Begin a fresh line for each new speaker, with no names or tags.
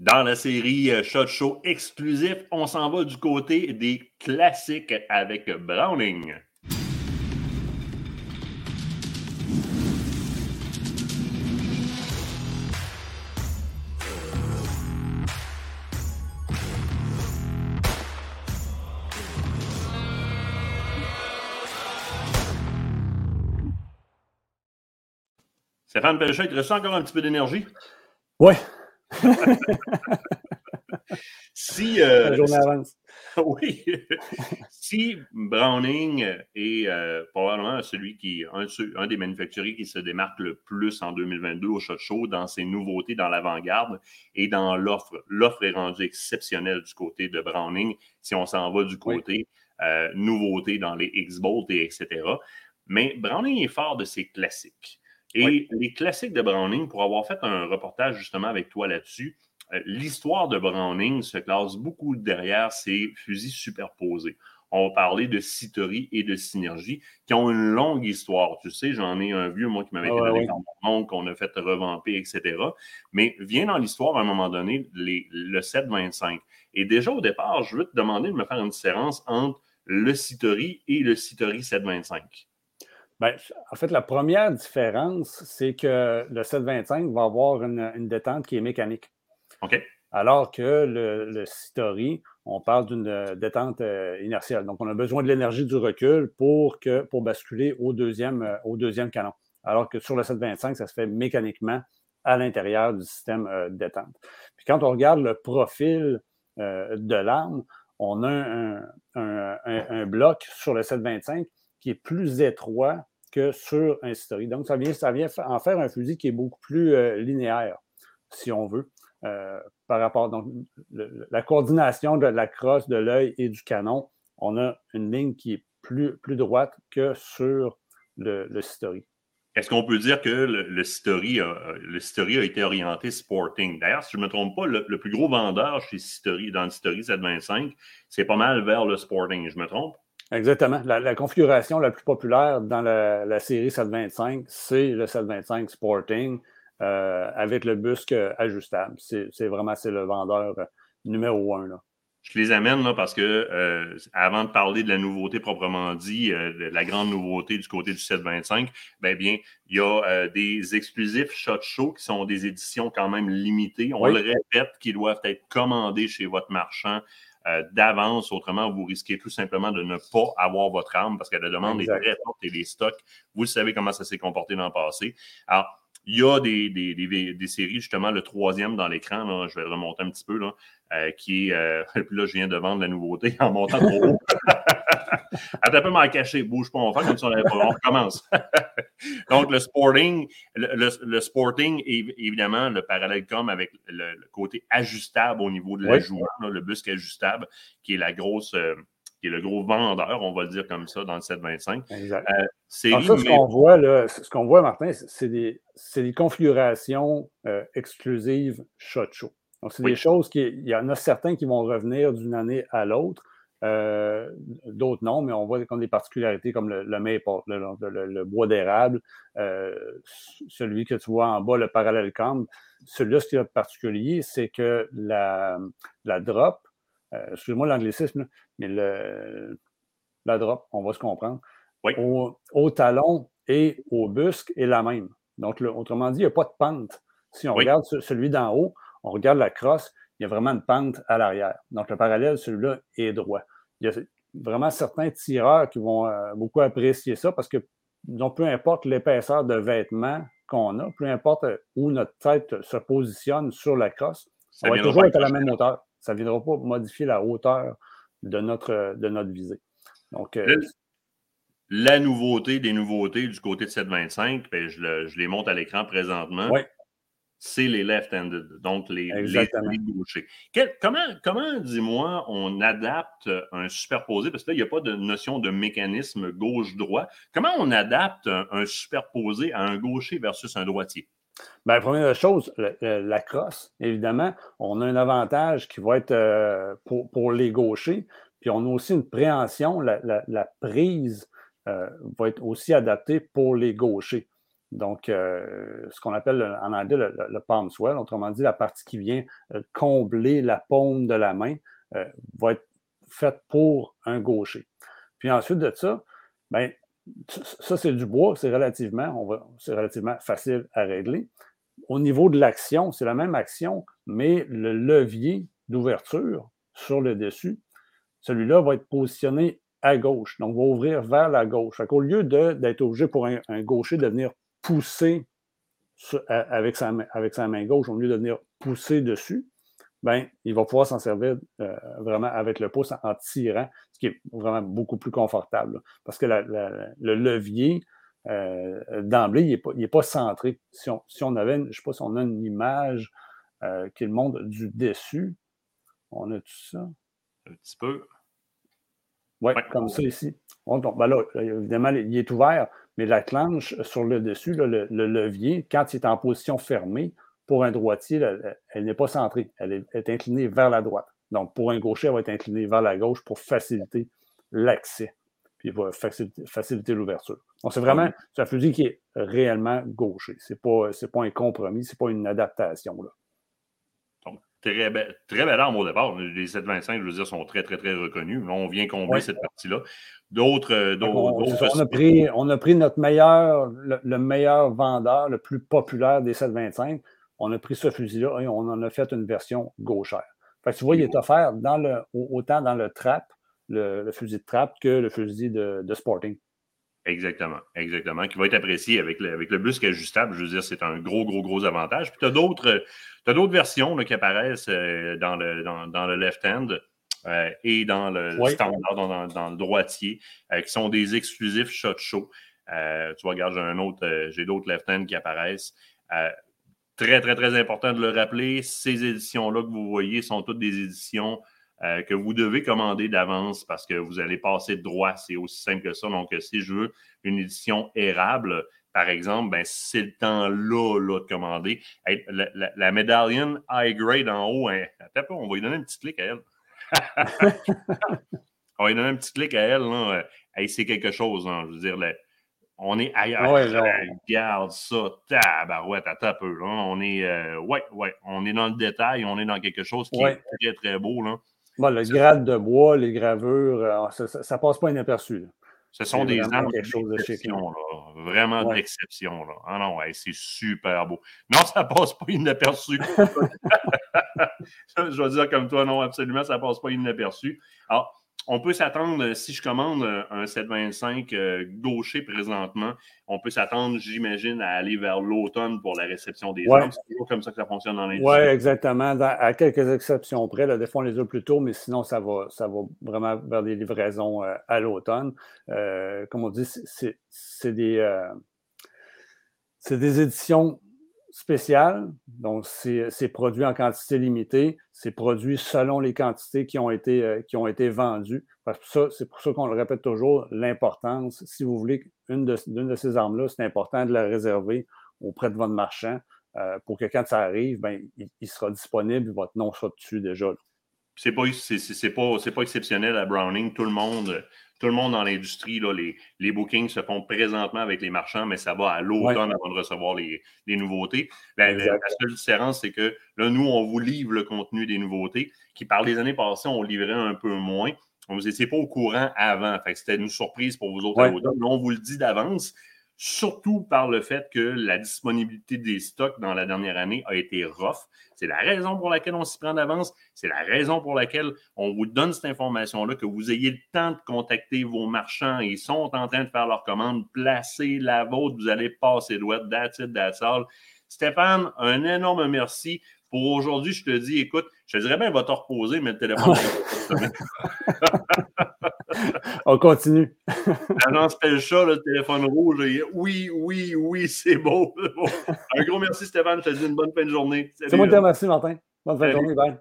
Dans la série euh, Shot Show exclusif, on s'en va du côté des classiques avec Browning. Stéphane Pellechat, il te encore un petit peu d'énergie?
Oui.
Si. Euh,
La journée avance.
oui. si Browning est euh, probablement celui qui, un, un, des manufacturiers qui se démarque le plus en 2022 au Shot Show dans ses nouveautés dans l'avant-garde et dans l'offre. L'offre est rendue exceptionnelle du côté de Browning si on s'en va du côté oui. euh, nouveautés dans les X-Bolt et etc. Mais Browning est fort de ses classiques. Et oui. les classiques de Browning, pour avoir fait un reportage justement avec toi là-dessus, euh, l'histoire de Browning se classe beaucoup derrière ces fusils superposés. On va parler de Citerie et de Synergie qui ont une longue histoire. Tu sais, j'en ai un vieux, moi, qui m'avait été donné dans mon qu'on a fait revamper, etc. Mais vient dans l'histoire, à un moment donné, les, le 725. Et déjà, au départ, je veux te demander de me faire une différence entre le Citerie et le Citerie 725.
Bien, en fait, la première différence, c'est que le 725 va avoir une, une, détente qui est mécanique.
OK.
Alors que le, le Citori, on parle d'une détente euh, inertielle. Donc, on a besoin de l'énergie du recul pour, que, pour basculer au deuxième, euh, au deuxième canon. Alors que sur le 725, ça se fait mécaniquement à l'intérieur du système euh, de détente. Puis quand on regarde le profil de l'arme, on a un, un, un, un bloc sur le 725 qui est plus étroit que sur un Citori. Donc, ça vient, ça vient en faire un fusil qui est beaucoup plus euh, linéaire, si on veut, euh, par rapport donc le, la coordination de la crosse, de l'œil et du canon. On a une ligne qui est plus, plus droite que sur le, le.
Est-ce qu'on peut dire que le, le, a, le a été orienté sporting? D'ailleurs, si je ne me trompe pas, le, plus gros vendeur chez Citori, dans le Citori 725, c'est pas mal vers le sporting. Je me trompe?
Exactement. La, la, configuration la plus populaire dans la, la série 725, c'est le 725 Sporting euh, avec le busque ajustable. C'est vraiment c'est le vendeur numéro un. Là.
Je les amène là, parce que euh, avant de parler de la nouveauté proprement dit, euh, de la grande nouveauté du côté du 725, ben bien, il y a euh, des exclusifs Shot Show qui sont des éditions quand même limitées. On oui. le répète, qui doivent être commandés chez votre marchand euh, d'avance. Autrement, vous risquez tout simplement de ne pas avoir votre arme parce que la demande exact. est très forte et les stocks, vous savez comment ça s'est comporté dans le passé. Alors, il y a des, des, des, des séries, justement, le troisième dans l'écran, je vais remonter un petit peu, là, euh, qui est. Euh, puis là, je viens de vendre la nouveauté en montant trop haut. Attends un peu m'en cacher, bouge pas, on va faire comme ça, on recommence. Donc, le sporting, le, le, le, sporting, évidemment, le parallèle comme avec le, le, côté ajustable au niveau de la oui. joue, le busque ajustable, qui est la grosse. Euh, qui est le gros vendeur, on va le dire comme ça, dans le 725.
Exact. Euh, ça, ce qu'on voit, là, ce qu'on voit, Martin, c'est des, des, configurations euh, exclusives shot show. Donc, c'est oui. des choses qui. Il y en a certains qui vont revenir d'une année à l'autre. Euh, d'autres non, mais on voit qu'on des particularités comme le, le maple, le, le, le bois d'érable, euh, celui que tu vois en bas, le parallèle cam. Celui-là, ce qui est particulier, c'est que la, la drop, euh, excuse-moi l'anglicisme, mais le, la drop, on va se comprendre,
oui.
au, au, talon et au busque est la même. Donc, autrement dit, il n'y a pas de pente. Si on oui. regarde celui d'en haut, on regarde la crosse, il y a vraiment une pente à l'arrière. Donc, le parallèle, celui-là, est droit. Il y a vraiment certains tireurs qui vont euh, beaucoup apprécier ça parce que donc, peu importe l'épaisseur de vêtements qu'on a, peu importe où notre tête se positionne sur la crosse, ça va toujours être à la même hauteur. Ça ne viendra pas modifier la hauteur de notre, de notre visée. Donc, euh,
la nouveauté des nouveautés du côté de 725, ben je, le, je, les monte à l'écran présentement.
Oui.
C'est les left-handed, donc les, gauchers. Quel, comment, comment dis-moi, on adapte un superposé, parce que là, il n'y a pas de notion de mécanisme gauche-droit. Comment on adapte un, un, superposé à un gaucher versus un droitier?
Bien, première chose, la, la crosse, évidemment, on a un avantage qui va être euh, pour, pour, les gauchers, puis on a aussi une préhension, la, la, la prise euh, va être aussi adaptée pour les gauchers. Donc, ce qu'on appelle en anglais le, palm swell, autrement dit, la partie qui vient combler la paume de la main, va être faite pour un gaucher. Puis ensuite de ça, ben, ça, c'est du bois, c'est relativement, relativement facile à régler. Au niveau de l'action, c'est la même action, mais le levier d'ouverture sur le dessus, celui-là va être positionné à gauche, donc va ouvrir vers la gauche. Au lieu d'être obligé pour un, gaucher de venir pousser avec, sa, main gauche, au lieu de venir pousser dessus, ben, il va pouvoir s'en servir euh, vraiment avec le pouce en, tirant, ce qui est vraiment beaucoup plus confortable. parce que le levier, euh, d'emblée, il n'est pas, centré. Si on, avait, je ne sais pas si on a une image euh, qui le monde du dessus, on a tout ça.
Un petit peu.
Ouais, ouais, comme ça ici. ben là, évidemment, il est ouvert, mais la clanche sur le dessus, le, levier, quand il est en position fermée, pour un droitier, elle, n'est pas centrée. Elle est, inclinée vers la droite. Donc, pour un gaucher, elle va être inclinée vers la gauche pour faciliter l'accès. Puis, va faciliter, l'ouverture. Donc, c'est vraiment un fusil qui est réellement gaucher. Ce n'est pas, pas un compromis, ce n'est pas une adaptation. Là.
Très, belle, très belle arme au départ. Les 725, je veux dire, sont très, très, très reconnus. On vient combler cette partie-là. D'autres.
On, on, a pris, on a pris notre meilleur, le, le, meilleur vendeur, le plus populaire des 725 on a pris ce fusil-là et on en a fait une version gauchère. Fait tu vois, il est offert dans le, autant dans le trap, le, fusil de trap, que le fusil de, sporting.
Exactement, exactement, qui va être apprécié avec le, avec le busque ajustable. Je veux dire, c'est un gros, gros, gros avantage. Puis tu as d'autres versions qui apparaissent euh, dans le, dans, le left-hand euh, et dans le standard, dans, le droitier, euh, qui sont des exclusifs shot show. tu vois, regarde, j'ai un autre, j'ai d'autres left-hand qui apparaissent. Très, très, très important de le rappeler, ces éditions-là que vous voyez sont toutes des éditions euh, que vous devez commander d'avance parce que vous allez passer de droit. C'est aussi simple que ça. Donc, si je veux une édition érable, par exemple, ben, c'est le temps-là là, de commander. la, la, médaillon high grade en haut, hein, on va lui donner un petit clic à elle. on va lui donner un petit clic à elle. Là. c'est quelque chose. Hein. Je veux dire, on est ailleurs. Ouais, Regarde ça, tabarouette, à ta peu. Là. On est, euh, ouais, ouais, on est dans le détail, on est dans quelque chose qui est très, très beau. Là.
Le grade de bois, les gravures, euh, ça, ne passe pas inaperçu.
Ce sont des armes d'exception, vraiment d'exception. Ah non, c'est super beau. Non, ça passe pas inaperçu. je vais dire comme toi, non, absolument, ça passe pas inaperçu. Alors, on peut s'attendre, euh, si je commande euh, un 725 euh, gaucher présentement, on peut s'attendre, j'imagine, à aller vers l'automne pour la réception des armes. C'est toujours comme ça que ça fonctionne dans l'industrie.
Oui, exactement. à quelques exceptions près. Là, des fois, on les a plus tôt, mais sinon, ça va, ça va vraiment vers des livraisons à l'automne. comme on dit, c'est des, c'est des éditions spécial. Donc, c'est produit en quantité limitée. C'est produit selon les quantités qui ont été, euh, qui ont été vendues. C'est pour ça qu'on le répète toujours, l'importance, si vous voulez une de, de ces armes-là, c'est important de la réserver auprès de votre marchand euh, pour que quand ça arrive, ben, il, sera disponible, votre nom sera dessus déjà.
C'est pas, pas, pas exceptionnel à Browning. Tout le monde tout le monde dans l'industrie, les, les bookings se font présentement avec les marchands, mais ça va à l'automne avant de recevoir les, nouveautés. La, seule différence, c'est que là, nous, on vous livre le contenu des nouveautés, qui par les années passées, on livrait un peu moins. Vous n'étiez pas au courant avant. c'était une surprise pour vous autres à l'automne. on vous le dit d'avance surtout par le fait que la disponibilité des stocks dans la dernière année a été rough. C'est la raison pour laquelle on s'y prend d'avance. C'est la raison pour laquelle on vous donne cette information-là, que vous ayez le temps de contacter vos marchands. Ils sont en train de faire leur commande. Placez la vôtre. Vous allez passer droit. That's it, that's all. Stéphane, un énorme merci. Pour aujourd'hui, je te dis, écoute, je te dirais bien, va te reposer, mais le téléphone.
On continue.
L'agence chat, le téléphone rouge. Oui, oui, oui, c'est beau, Un gros merci, Stéphane. Je te dis une bonne fin de journée.
C'est moi qui te remercie, Martin. Bonne fin de journée. Bye.